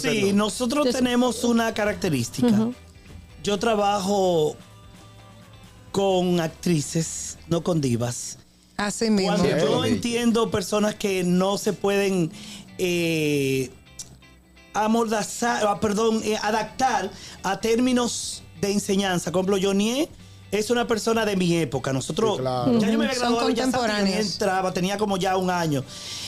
Sí, nosotros tenemos una característica. Yo trabajo con actrices, no con divas. Así mismo. Cuando Sí, yo entiendo personas que no se pueden eh, amordazar, ah, perdón, eh, adaptar a términos de enseñanza. Por ejemplo, Johnny es una persona de mi época. Nosotros, Sí, claro. ya yo me había Son graduado de Bellas Artes y Johnny contemporáneos. entraba, tenía como ya un año.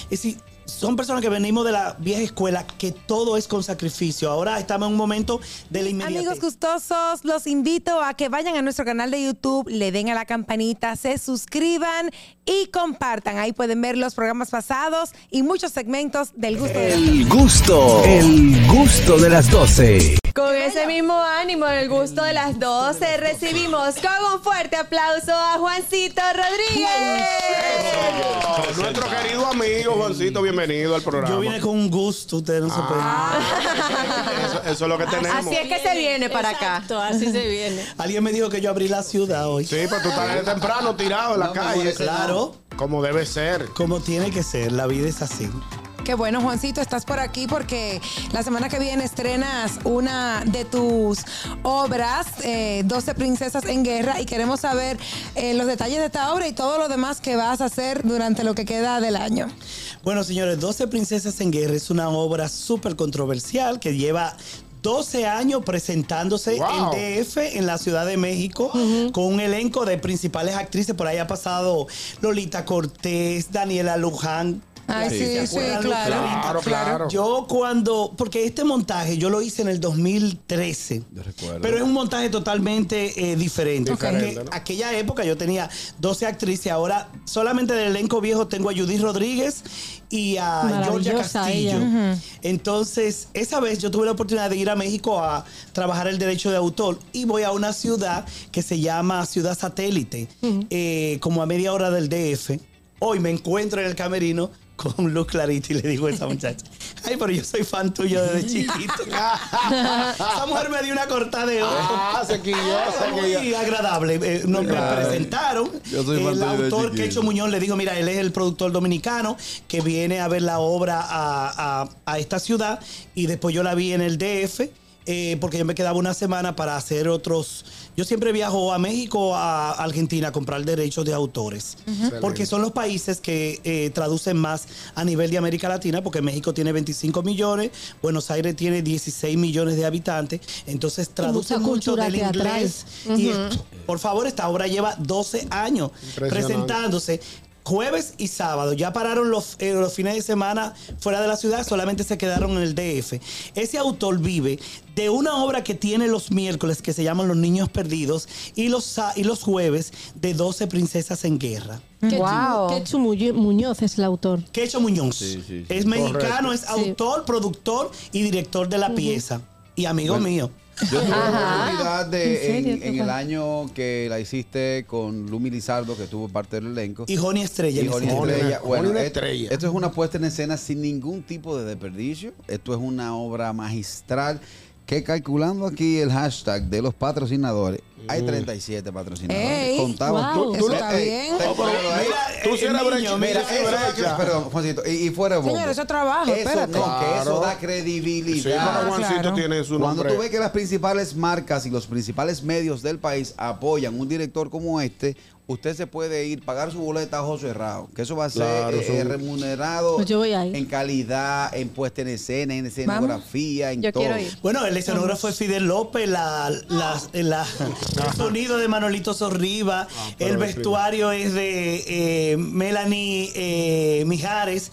Es decir, son personas que venimos de la vieja escuela, que todo es con sacrificio. Ahora estamos en un momento de la inmediatez. Amigos gustosos, los invito a que vayan a nuestro canal de YouTube, le den a la campanita, se suscriban y compartan. Ahí pueden ver los programas pasados y muchos segmentos del gusto de El gusto, el gusto de las 12. Con ese mismo ánimo, en el gusto de las 12, recibimos con un fuerte aplauso a Juancito Rodríguez. Eso. Nuestro querido amigo Juancito, bienvenido al programa. Yo vine con un gusto, ustedes no se pueden. Eso, eso es lo que tenemos. Así es que se viene para acá. Exacto, así se viene. Alguien me dijo que yo abrí la ciudad hoy. Sí, pero tú estás desde temprano tirado en la calle. Claro, Como debe ser. como tiene que ser, la vida es así. Qué bueno, Juancito, estás por aquí porque la semana que viene estrenas una de tus obras, eh, 12 Princesas en Guerra, y queremos saber eh, los detalles de esta obra y todo lo demás que vas a hacer durante lo que queda del año. Bueno, señores, 12 Princesas en Guerra es una obra súper controversial que lleva 12 años presentándose Wow. en DF, en la Ciudad de México, con un elenco de principales actrices. Por ahí ha pasado Lolita Cortés, Daniela Luján. Ay, ¿Se sí, sí, claro. Claro, claro. Yo cuando, porque este montaje yo lo hice en el 2013. Yo recuerdo. Pero es un montaje totalmente eh, diferente. ¿no? aquella época yo tenía 12 actrices, ahora solamente del elenco viejo tengo a Judith Rodríguez y a Georgia Castillo. Entonces, esa vez yo tuve la oportunidad de ir a México a trabajar el derecho de autor y voy a una ciudad que se llama Ciudad Satélite, eh, como a media hora del DF. Hoy me encuentro en el camerino con Luz Clarita y le digo a esa muchacha, ay, pero yo soy fan tuyo desde chiquito. esa mujer me dio una cortada de ojo. Ah, se quilló, se quilló. Muy agradable. Eh, nos me presentaron. Yo soy fan el autor. Quecho Muñoz le dijo, mira, él es el productor dominicano que viene a ver la obra a, a- a esta ciudad y después yo la vi en el DF. eh, porque yo me quedaba una semana para hacer otros. Yo siempre viajo a México, a Argentina a comprar derechos de autores. Porque son los países que eh, traducen más a nivel de América Latina, porque México tiene 25 millones, Buenos Aires tiene 16 millones de habitantes. Entonces traduce mucha mucho cultura del teatral. inglés. Y por favor, esta obra lleva 12 años presentándose. Jueves y sábado, ya pararon los, eh, los fines de semana fuera de la ciudad, solamente se quedaron en el DF. Ese autor vive de una obra que tiene los miércoles que se llaman Los Niños Perdidos y los, y los jueves de 12 Princesas en Guerra. Wow. Quechu Muñoz es el autor. Quecho Muñoz Sí, sí, sí. es mexicano, Correcto. es autor, productor y director de la pieza. Y amigo mío. Yo tuve la oportunidad de, ¿En el año que la hiciste con Lumi Lizardo, que tuvo parte del elenco. Y Joni Estrella. Y Joni Estrella. Bueno, Joni et- estrella. esto es una puesta en escena sin ningún tipo de desperdicio. Esto es una obra magistral que calculando aquí el hashtag de los patrocinadores, hay 37 patrocinadores. Ey, Contamos. wow. Eso está bien. ahí. Mira, Tú sí eres brecha, mira, sí, eso brecha. da- perdón, Juancito, y, y fuera de bombo. Señor, eso es trabajo, Eso espérate. no, que eso Claro. da Sí, credibilidad. pero Juancito claro. tiene su Cuando nombre. tú ves que las principales marcas y los principales medios del país apoyan un director como este, usted se puede ir, pagar su boleta a ojo cerrado, que eso va a ser Claro, eh, remunerado Pues yo voy ahí. en calidad, en puesta en escena, en escenografía, en Yo todo. quiero ir. Bueno, el escenógrafo es Fidel López, la, la- la- el sonido de Manolito Sorriba, Ah, el vestuario es de eh, Melanie eh, Mijares,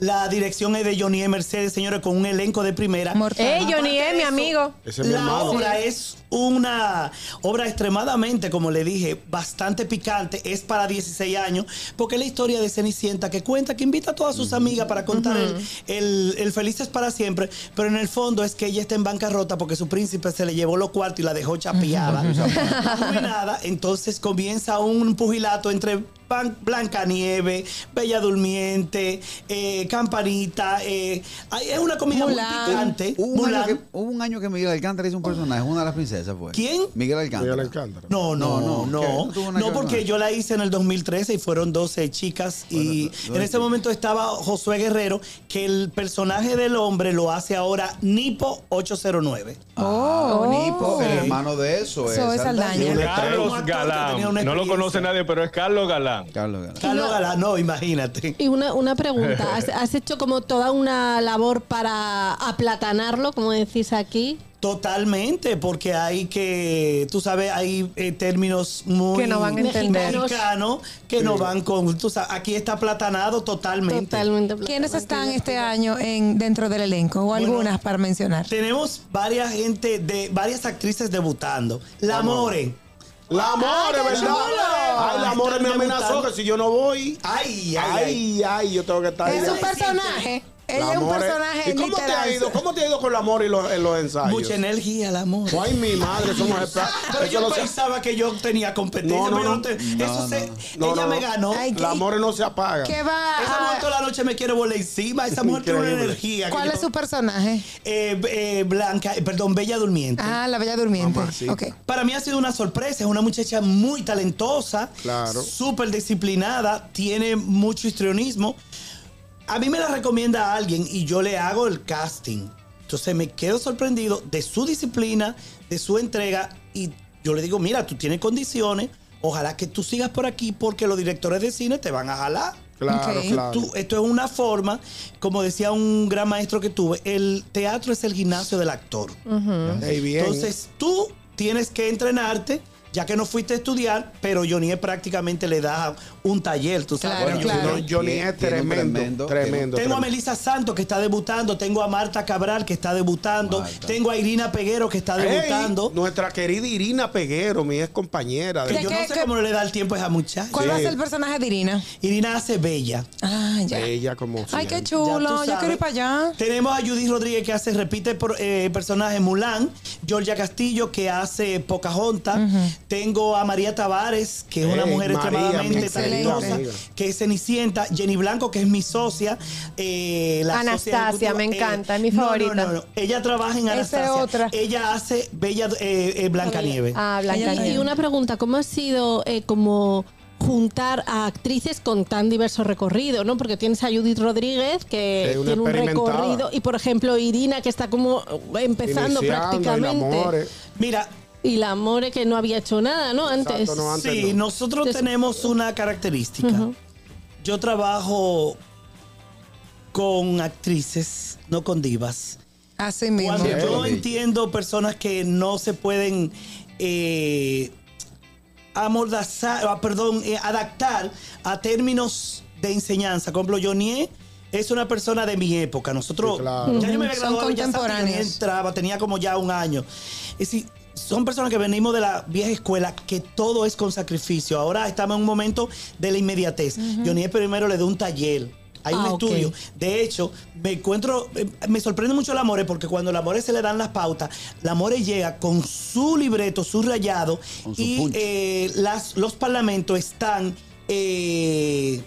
la dirección es de Johnny E. Mercedes, señores, con un elenco de primera. Ey, Johnny E, mi amigo. Ese es mi La hermano. obra es una obra extremadamente, como le dije, bastante picante. Es para 16 años, porque es la historia de Cenicienta que cuenta, que invita a todas sus amigas para contar el, el, el Felices para siempre. Pero en el fondo es que ella está en bancarrota porque su príncipe se le llevó los cuartos y la dejó chapeada, arruinada. Entonces comienza un pugilato entre Ban- Blancanieve, Bella Durmiente, eh, Campanita. eh, es una comida Mulan. muy picante. Hubo un, año que, hubo un año que Miguel Alcántara hizo un personaje, una de las princesas fue. ¿Quién? Miguel Alcántara. Miguel Alcántara. No, no, No, no, no, no. ¿qué? No, ¿No tuvo nada que ver porque yo la hice en el 2013 y fueron 12 chicas y Bueno, en ese momento estaba Josué Guerrero, que el personaje del hombre lo hace ahora Nipo 809. Oh, Nipo, el Sí. hermano de eso. Zoe es Saldaña. Carlos Galán. No lo conoce nadie, pero es Carlos Galán. Carlos Galán. Carlos Galán, no, imagínate. Y una, una pregunta, ¿Has, has hecho como toda una labor para aplatanarlo, como decís aquí? Totalmente, porque hay que, tú sabes, hay eh, términos muy Que no van a entender. mexicanos que no van con, tú sabes, aquí está platanado totalmente. Totalmente. ¿Quiénes están este año en dentro del elenco? O Bueno, algunas para mencionar. Tenemos varias gente de varias actrices debutando. La More. La amor, qué ¿verdad? Ay, la amor me amenazó que si yo no voy. Ay, ay, ay. Ay, ay, yo tengo que estar Es un personaje. Ella La es un personaje ¿Y cómo te ha ido? ¿Cómo te ha ido con la amor en los, en los ensayos? Mucha energía, la More. Ay, mi madre, somos Pero yo lo sé. pensaba que yo tenía competencia. No, no, pero no. te- No, eso se, No, ella no, me ganó. Ay, La amor no se apaga. ¿Qué va Esa mujer toda la noche me quiere volar encima. Esa mujer tiene una energía. ¿Cuál yo- es su personaje? Eh, eh, Blanca, eh, perdón, Bella Durmiente. Ah, la Bella Durmiente. Mamacita. Ok. Para mí ha sido una sorpresa, es una muchacha muy talentosa, Claro. súper disciplinada, tiene mucho histrionismo. A mí me la recomienda alguien y yo le hago el casting. Entonces me quedo sorprendido de su disciplina, de su entrega y yo le digo, mira, tú tienes condiciones, ojalá que tú sigas por aquí porque los directores de cine te van a jalar. Claro, claro. Tú- esto es una forma, como decía un gran maestro que tuve, el teatro es el gimnasio del actor. Entonces tú tienes que entrenarte, ya que no fuiste a estudiar, pero Johnny prácticamente le da un taller, tú sabes. Claro, Bueno, claro. Johnny- No, Johnny es tremendo, tremendo- tremendo. Tengo a. Melissa Santos que está debutando, tengo a Marta Cabral que está debutando, Marta. tengo a Irina Peguero que está debutando. nuestra querida Irina Peguero, mi ex compañera. que ¿Qué- yo qué- no sé qué- cómo le da el tiempo a esa muchacha. ¿Cuál va a ser el personaje de Irina? Irina hace bella. Ah, ya. Ella como Ay, qué chulo. Yo quiero ir para allá. Tenemos a Judith Rodríguez que hace, repite por, eh, personaje Mulan, Georgia Castillo que hace Pocahontas, tengo a María Tavares, que es una mujer María, extremadamente talentosa, que es Cenicienta, Jenny Blanco, que es mi socia, eh, la Anastasia, socia me encanta, es mi favorita. No, no, no, ella trabaja en Anastasia. es otra. Ella hace Bella eh, eh, Blancanieves. Ah, Blanca Y, una pregunta, ¿cómo ha sido eh, como juntar a actrices con tan diverso recorrido, ¿no? Porque tienes a Judith Rodríguez que tiene un recorrido y por ejemplo Irina que está como empezando Iniciando, prácticamente. Mira, y la More que no había hecho nada, ¿no? Antes. Exacto, no, antes sí, no. nosotros Entonces- tenemos una característica. Yo trabajo con actrices, no con divas. Así mismo. Cuando yo entiendo personas que no se pueden eh, amordazar, ah, perdón, eh, adaptar a términos de enseñanza. Por ejemplo, Johnny es una persona de mi época. Nosotros, Sí, claro. ya yo me había Son graduado, ya contemporáneos. entraba, tenía como ya un año. Es decir, son personas que venimos de la vieja escuela, que todo es con sacrificio. Ahora estamos en un momento de la inmediatez. Johnny primero le dio un taller. Hay un Ah, estudio. De hecho, me encuentro, eh, me sorprende mucho la More porque cuando la More se le dan las pautas, la More llega con su libreto, su rayado su y eh, las, los parlamentos están... eh,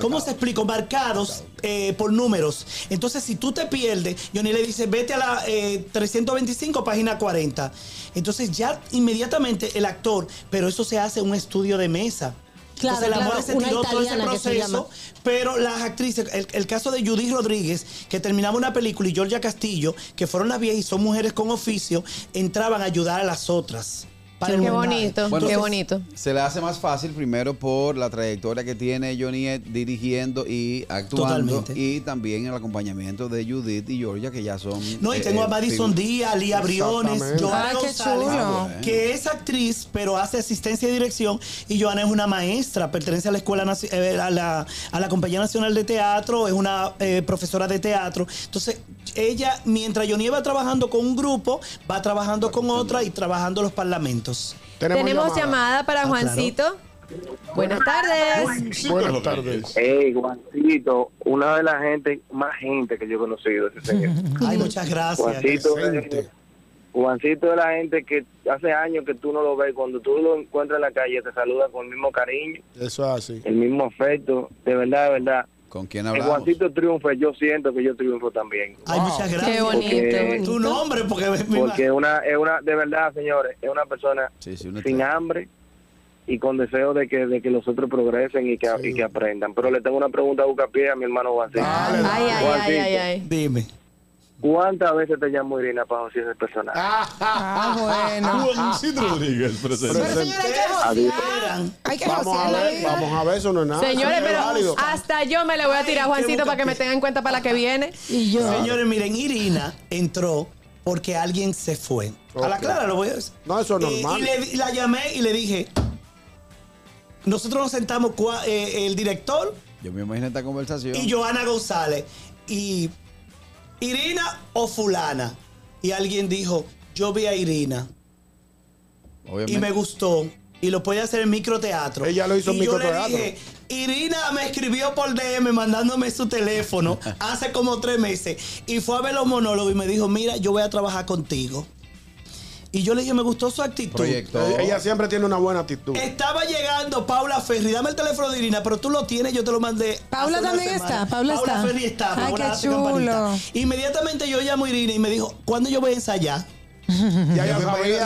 ¿Cómo se explico? Marcados eh, por números. Entonces, si tú te pierdes, Johnny le dice, vete a la eh, 325, página 40. Entonces, ya inmediatamente el actor, pero eso se hace un estudio de mesa. Claro, Entonces, la claro, se tiró todo ese proceso, pero las actrices, el, el caso de Judith Rodríguez, que terminaba una película, y Georgia Castillo, que fueron las viejas y son mujeres con oficio, entraban a ayudar a las otras. Para Qué bonito, Bueno, qué bonito. Se le hace más fácil primero por la trayectoria que tiene Johnny Ed dirigiendo y actuando Totalmente. y también el acompañamiento de Judith y Georgia que ya son No, y eh, tengo a eh, Madison Díaz, Lía Briones. Joana González, chulo. que es actriz, pero hace asistencia y dirección. Y Joana es una maestra, pertenece a la escuela Naci- eh, a la, a la Compañía Nacional de Teatro, es una eh, profesora de teatro. Entonces, ella, mientras Johnny va trabajando con un grupo, va trabajando con otra y trabajando los parlamentos. Tenemos, llamada. para Ah, Juancito. Buenas tardes. Buenas tardes. Hey, Juancito, una de las gente, más gente que yo he conocido, ese señor. Ay, muchas gracias. Juancito, es- Juancito es la gente que hace años que tú no lo ves, cuando tú lo encuentras en la calle te saluda con el mismo cariño, Eso es así. el mismo afecto, de verdad, de verdad. ¿Con quién hablamos? Juancito triunfe, yo siento que yo triunfo también. Ay, muchas gracias. Qué bonito. Porque- Tu nombre, porque mi Porque una, es una, de verdad, señores, es una persona Sí, sí, una sin hambre y con deseo de que, de que los otros progresen y que, y que aprendan. Pero le tengo una pregunta a Bucapié a mi hermano Juancito. Ay, ay, ay, ay, ay. Dime. ¿Cuántas veces te llamó Irina para josear ese personaje? Ah, bueno. Juancito Rodríguez presente. Pero señora, hay que josear. Hay que Vamos a ver, vamos a ver, eso no es nada. Señores, es pero válido. hasta yo me le voy a tirar a Juancito para que me tengan en cuenta para la que viene. Y yo. Señores, miren, Irina entró porque alguien se fue. A la clara lo voy a decir. No, eso es normal. y le- y la llamé y le dije, nosotros nos sentamos cua- eh, el director Yo me imagino esta conversación. y Joana González y Irina o fulana. Y alguien dijo, yo vi a Irina Obviamente. y me gustó y lo puede hacer en microteatro. Ella lo hizo en y yo le microteatro. dije, Irina me escribió por DM mandándome su teléfono hace como tres meses y fue a ver los monólogos y me dijo, mira, yo voy a trabajar contigo. Y yo le dije, me gustó su actitud. Proyecto. Ella siempre tiene una buena actitud. Estaba llegando Paula Ferri, dame el teléfono de Irina, pero tú lo tienes, yo te lo mandé. Paula también está, Paula está. Ferri está, Ay, qué chulo. Inmediatamente yo llamo a Irina y me dijo, ¿cuándo yo voy a ensayar? Ya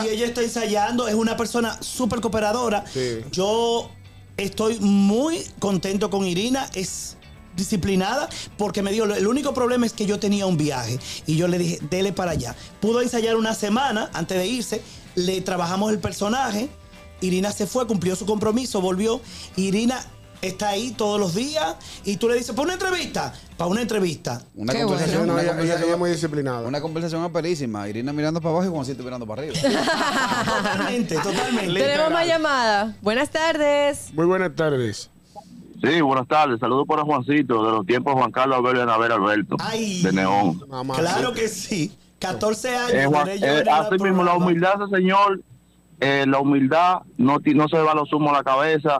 Y ella está ensayando, es una persona súper cooperadora. Sí. Yo estoy muy contento con Irina, es disciplinada, porque me dijo, el único problema es que yo tenía un viaje. Y yo le dije, dele para allá. Pudo ensayar una semana antes de irse, le trabajamos el personaje, Irina se fue, cumplió su compromiso, volvió. Irina está ahí todos los días y tú le dices, para una entrevista, para una entrevista. Una Qué conversación, No, una, conversación ella muy disciplinada. una conversación aperísima. Irina mirando para abajo y Juancito mirando para arriba. Totalmente, totalmente. Tenemos más llamada. Buenas tardes. Muy buenas tardes. Sí, buenas tardes. Saludos para Juancito, de los tiempos Juan Carlos Alberto y Anabel Alberto, Ay. de Neón. Mamá, Claro sí. que sí. 14 años. Eh, Juan- eh, así mismo, la humildad ese señor, eh, la humildad no, no se va los humos a la cabeza.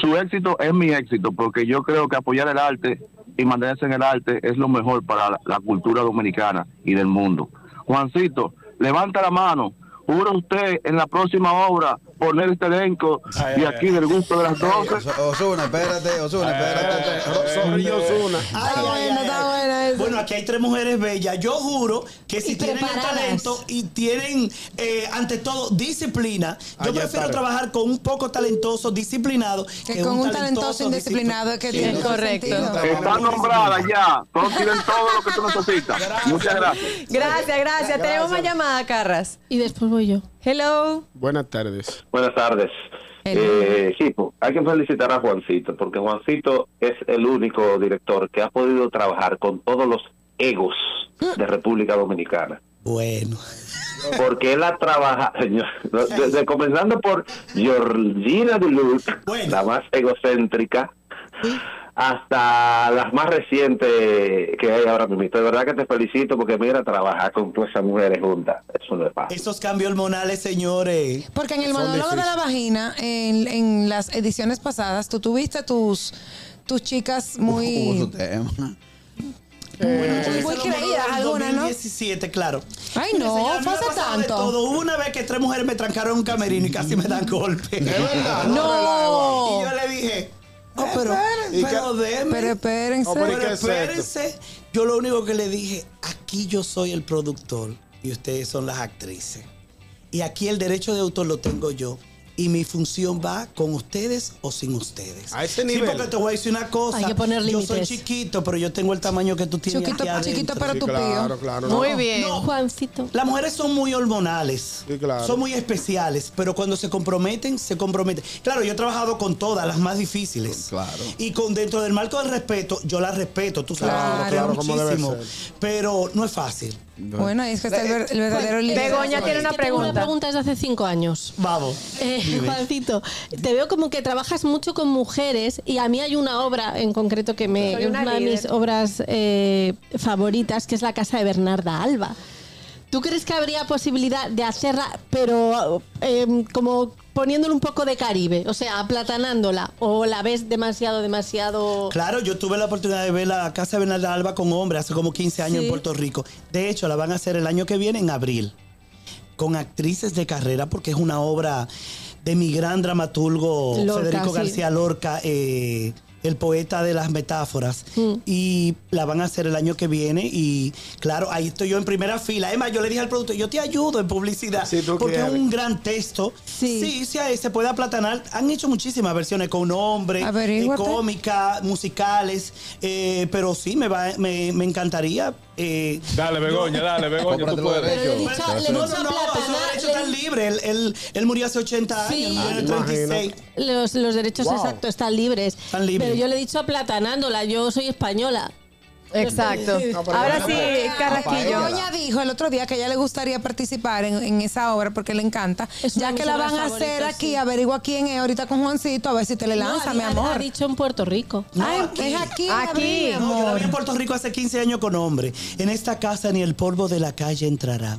Su éxito es mi éxito, porque yo creo que apoyar el arte y mantenerse en el arte es lo mejor para la, la cultura dominicana y del mundo. Juancito, levanta la mano. ¿Jura usted en la próxima obra poner este elenco Ay, de ay, aquí del gusto de las 12? Oso- Osuna, espérate, Osuna, espérate. Zorrillo Osuna. Ay, Está ay, bueno, aquí hay tres mujeres bellas. Yo juro que si tienen el talento y tienen, eh, ante todo, disciplina, yo Allá prefiero trabajar con un poco talentoso, disciplinado, Que con un talentoso indisciplinado es que Sí, tiene correcto. Está nombrada ya. Todos tienen todo lo que tú necesitas. Muchas gracias. Gracias, gracias. Tenemos más llamada, Carras. Y después voy yo. Hello. Buenas tardes. Buenas tardes. Eh, equipo, hay que felicitar a Juancito, porque Juancito es el único director que ha podido trabajar con todos los egos de República Dominicana. Bueno. Porque él ha trabajado, señor, desde comenzando por Georgina Duluth, Bueno. la más egocéntrica, hasta las más recientes que hay ahora mismo. De verdad que te felicito porque mira, trabajar con todas esas mujeres juntas, eso no es fácil. Esos cambios hormonales, señores. Porque en el monólogo de la vagina, en, en las ediciones pasadas, tú tuviste tus, tus chicas muy... su tema. Muy creídas algunas, ¿no? 2017, claro. Ay, no, señora, a mí fue me ha hace pasado de tanto. todo. Hubo una vez que tres mujeres me trancaron un camerino y casi me dan golpe. Es verdad. No. Y yo le dije, oh, pero, ¿Y pero déme. Pero espérense. Oh, pero ¿y Pero es espérense, yo lo único que le dije, aquí yo soy el productor y ustedes son las actrices. Y aquí el derecho de autor lo tengo yo. Y mi función va con ustedes o sin ustedes. A ese Sí, nivel. porque te voy a decir una cosa. Hay que poner yo soy chiquito, pero yo tengo el tamaño que tú tienes Chiquito, aquí adentro. chiquito, pero Sí, tu claro, pío. claro. Muy no. bien. No. Juancito. Las mujeres son muy hormonales. Sí, claro. Son muy especiales, pero cuando se comprometen, se comprometen. Claro, yo he trabajado con todas, las más difíciles. Claro. Y con dentro del marco del respeto, yo las respeto, tú sabes, Claro, claro, como debe muchísimo. ser. Pero no es fácil. Bueno, es que está el, ver- el verdadero líder. Begoña tiene una tengo una pregunta. pregunta desde hace cinco años. Vamos. Eh, Juancito, te veo como que trabajas mucho con mujeres y a mí hay una obra en concreto que me Soy es una una de mis obras eh, favoritas, que es la casa de Bernarda Alba. ¿Tú crees que habría posibilidad de hacerla, pero eh, como poniéndole un poco de Caribe, o sea, aplatanándola, o la ves demasiado, demasiado... Claro, yo tuve la oportunidad de ver la Casa de Bernarda Alba con hombres hace como 15 años Sí. en Puerto Rico. De hecho, la van a hacer el año que viene en abril. con actrices de carrera, porque es una obra de mi gran dramaturgo Lorca, Federico sí. García Lorca, eh, el poeta de las metáforas. Mm. Y la van a hacer el año que viene. Y claro, ahí estoy yo en primera fila. Emma, yo le dije al productor, yo te ayudo en publicidad. Tú porque es un gran texto. Sí. sí, sí, ahí se puede aplatanar. Han hecho muchísimas versiones con nombre, eh, cómica, musicales. eh, pero sí, me, va, me, me encantaría. Eh, Dale, Begoña, dale, Begoña, tú los puedes. Pero le dicho, le no, no, no, esos Platana, derechos están libres. Él, él, él murió hace 80 Sí. años, murió en el Imagínate. 36. los, los derechos Wow. exactos están libres. Están libres. Pero yo le he dicho aplatanándola, yo soy española. Exacto. Ahora sí, pero- Carrasquillo. Doña dijo el otro día que ella le gustaría participar en, en esa obra porque le encanta. Es ya que la van a hacer aquí, sí. averigua quién es ahorita con Juancito, a ver si te le lanza, No, mi ha- amor. Ha dicho en Puerto Rico. No, Ay, aquí. es aquí, Aquí. No, yo la vi en Puerto Rico hace 15 años con hombre. En esta casa ni el polvo de la calle entrará.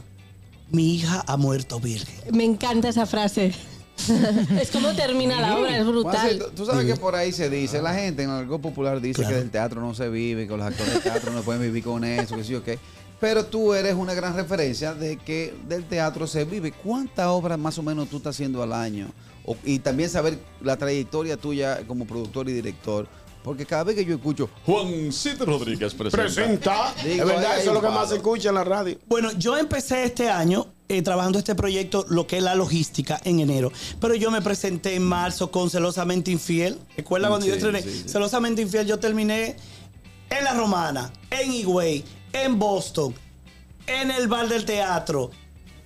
Mi hija ha muerto virgen. Me encanta esa frase. es como termina la obra, es brutal. Tú sabes que por ahí se dice, la gente en algo popular dice Claro. que del teatro no se vive, que los actores de teatro no pueden vivir con eso, que sí o qué. Pero tú eres una gran referencia de que del teatro se vive. ¿Cuántas obras más o menos tú estás haciendo al año? O- y también saber la trayectoria tuya como productor y director. Porque cada vez que yo escucho, Juancito Rodríguez presenta. Presenta. Digo, es verdad, eso es lo que más se escucha en la radio. Bueno, yo empecé este año eh, trabajando este proyecto, lo que es la logística, en enero. Pero yo me presenté en marzo con Celosamente Infiel. ¿Recuerda cuando yo Sí, estrené? sí, sí. Celosamente Infiel, yo terminé en La Romana, en Higüey, en Boston, en el Bar del Teatro,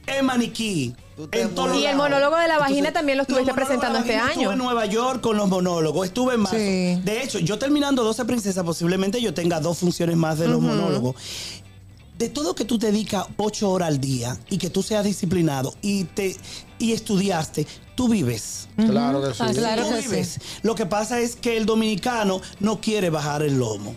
en Maniquí. En todos Y el monólogo de la vagina también lo estuviste presentando este año. Estuve en Nueva York con los monólogos, estuve en marzo. Sí. De hecho, yo terminando 12 Princesas, posiblemente yo tenga dos funciones más de los monólogos. De todo que tú te dedicas 8 horas al día y que tú seas disciplinado y te y estudiaste, tú vives. Claro que sí. Ah, Claro Tú que sí. vives. Lo que pasa es que el dominicano no quiere bajar el lomo.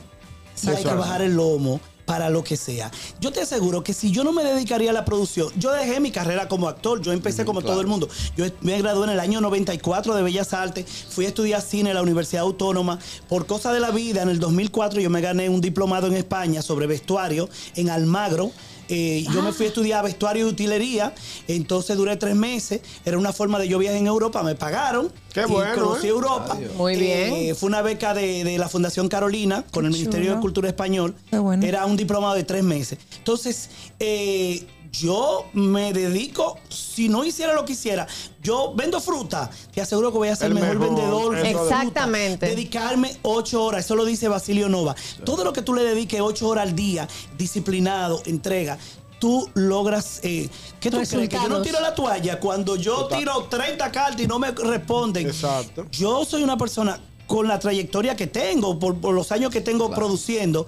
Hay que bajar el lomo para lo que sea. Yo te aseguro que si yo no me dedicaría a la producción, yo dejé mi carrera como actor, yo empecé como todo el mundo. Yo me gradué en el año 94 de Bellas Artes, fui a estudiar cine en la Universidad Autónoma. Por cosa de la vida, en el 2004 yo me gané un diplomado en España sobre vestuario en Almagro. Eh, yo me fui a estudiar vestuario y utilería, entonces duré tres meses. Era una forma de yo viajar en Europa, me pagaron. Qué y bueno, conocí ¿eh? Europa. Muy bien. Eh, fue una beca de, de la Fundación Carolina con el Ministerio chulo. de Cultura Español. Qué bueno. Era un diplomado de tres meses. Entonces, eh, yo me dedico, si no hiciera lo que hiciera, yo vendo fruta, te aseguro que voy a ser El mejor, mejor, vendedor. de fruta. Exactamente. Dedicarme ocho horas, eso lo dice Basilio Nova. Todo lo que tú le dediques ocho horas al día, disciplinado, entrega. Tú logras. Eh, ¿Qué tú crees? Que yo no tiro la toalla cuando yo tiro 30 cartas y no me responden. Exacto. Yo soy una persona con la trayectoria que tengo, por, por los años que tengo produciendo,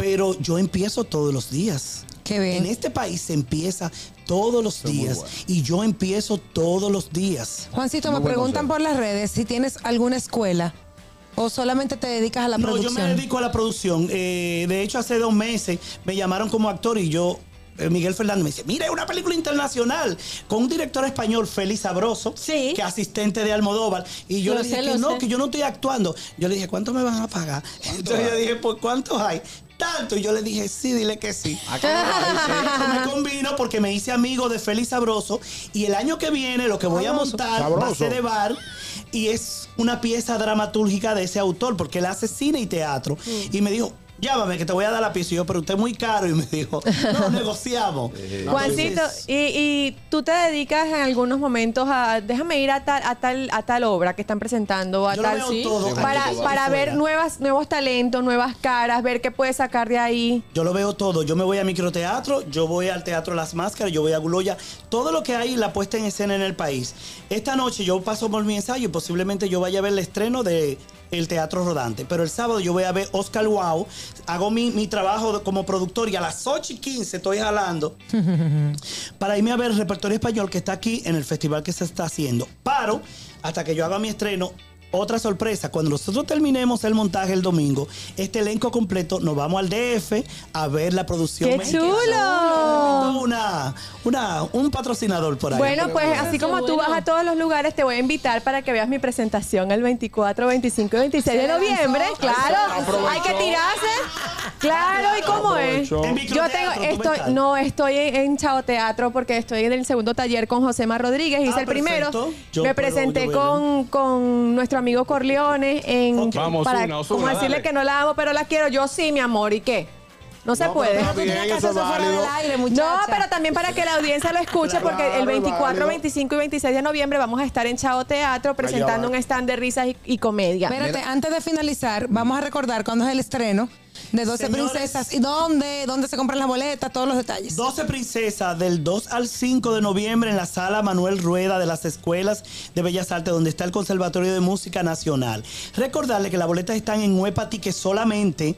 pero yo empiezo todos los días. Qué bien. En este país se empieza todos los días y yo empiezo todos los días. Juancito, Muy me preguntan por las redes si tienes alguna escuela o solamente te dedicas a la No, yo producción. me dedico a la producción. Eh, de hecho, hace dos meses me llamaron como actor y yo, eh, Miguel Fernández, me dice, mira, es una película internacional con un director español, Félix Sabroso, Sí. que es asistente de Almodóvar. Y yo Lo le dije sé, que no, sé. que yo no estoy actuando. Yo le dije, ¿cuánto me van a pagar? Entonces yo dije, pues, ¿cuántos hay? Tanto. Y yo le dije, sí, dile que sí. Eso me convino porque me hice amigo de Félix Sabroso. Y el año que viene lo que voy a montar va a ser de bar. Y es una pieza dramatúrgica de ese autor porque él hace cine y teatro. Y me dijo, llámame que te voy a dar la pieza. Y yo, pero usted es muy caro. Y me dijo, no, negociamos. Juancito, Entonces, y, y tú te dedicas en algunos momentos a, déjame ir a tal, a tal, a tal obra que están presentando, a Yo lo tal, veo sí, todo, para, para ver nuevas, nuevos talentos, nuevas caras, ver qué puedes sacar de ahí. Yo lo veo todo. Yo me voy a microteatro, yo voy al Teatro Las Máscaras, yo voy a Guloya. Todo lo que hay, la puesta en escena en el país. Esta noche yo paso por mi ensayo y posiblemente yo vaya a ver el estreno de el Teatro Rodante. Pero el sábado yo voy a ver Oscar Wow. Hago mi, mi trabajo como productor y a las 8 y 15 estoy jalando para irme a ver el repertorio español que está aquí en el festival que se está haciendo. Paro hasta que yo haga mi estreno. Otra sorpresa, cuando nosotros terminemos el montaje el domingo, este elenco completo nos vamos al DF a ver la producción. ¡Qué mexicana. chulo! Una, una, un patrocinador por ahí. Bueno, pues así como tú bueno. vas a todos los lugares, te voy a invitar para que veas mi presentación el 24, 25 y 26 de noviembre. Claro, hay que tirarse. Claro, ¿y cómo es? En Yo microteatro, tengo, ¿tú estoy, no, estoy en, en Chao Teatro porque estoy en el segundo taller con Josema Rodríguez. Hice Ah, el primero. perfecto. Yo Me puedo- presenté yo con, con nuestro amigo Corleone en Ok. Vamos, para como decirle dale. que no la amo, pero la quiero. Yo sí, mi amor, ¿y qué? No se No, puede. Tú tenías Bien, hacer eso del No, pero también para que la audiencia lo escuche, Claro, porque el 24, válido. 25 y 26 de noviembre vamos a estar en Chao Teatro presentando va. un stand de risas y, y comedia. Espérate, antes de finalizar, vamos a recordar cuándo es el estreno de 12 Señores. princesas y dónde, dónde se compran las boletas, todos los detalles. 12 Princesas del 2 al 5 de noviembre en la sala Manuel Rueda de las Escuelas de Bellas Artes, donde está el Conservatorio de Música Nacional. Recordarle que las boletas están en Huepa Ticket solamente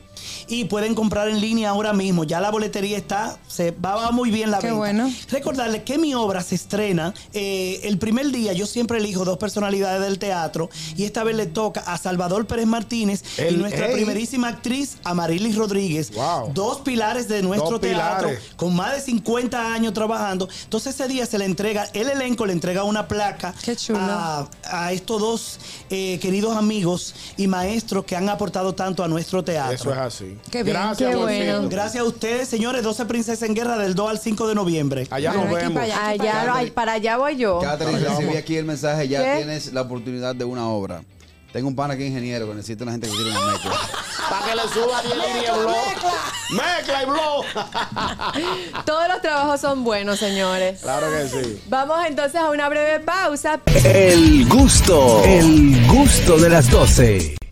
y pueden comprar en línea ahora mismo. Ya la boletería está, se va, va muy bien la Qué venta. bueno. Recordarle que mi obra se estrena eh, el primer día. Yo siempre elijo dos personalidades del teatro y esta vez le toca a Salvador Pérez Martínez y nuestra ey. primerísima actriz Amarilis Rodríguez. Wow. Dos pilares de nuestro Dos teatro pilares. con más de 50 años trabajando. Entonces ese día se le entrega, el elenco le entrega una placa Qué chulo. A, a estos dos eh, queridos amigos y maestros que han aportado tanto a nuestro teatro. Eso es así. Qué bien. Gracias, Qué bueno. Gracias a ustedes, señores. 12 Princesas en Guerra del 2 al 5 de noviembre. Allá Bueno, nos vemos. para allá. Para allá voy yo. Catherine, recibí aquí el mensaje, ya ¿Qué? tienes la oportunidad de una obra. Tengo un pana aquí ingeniero que necesita una gente que tire una mezcla. Para que le suba 10 líneas de blog. Mezcla y blog. Todos los trabajos son buenos, señores. claro que sí. Vamos entonces a una breve pausa. El gusto, el gusto de las 12.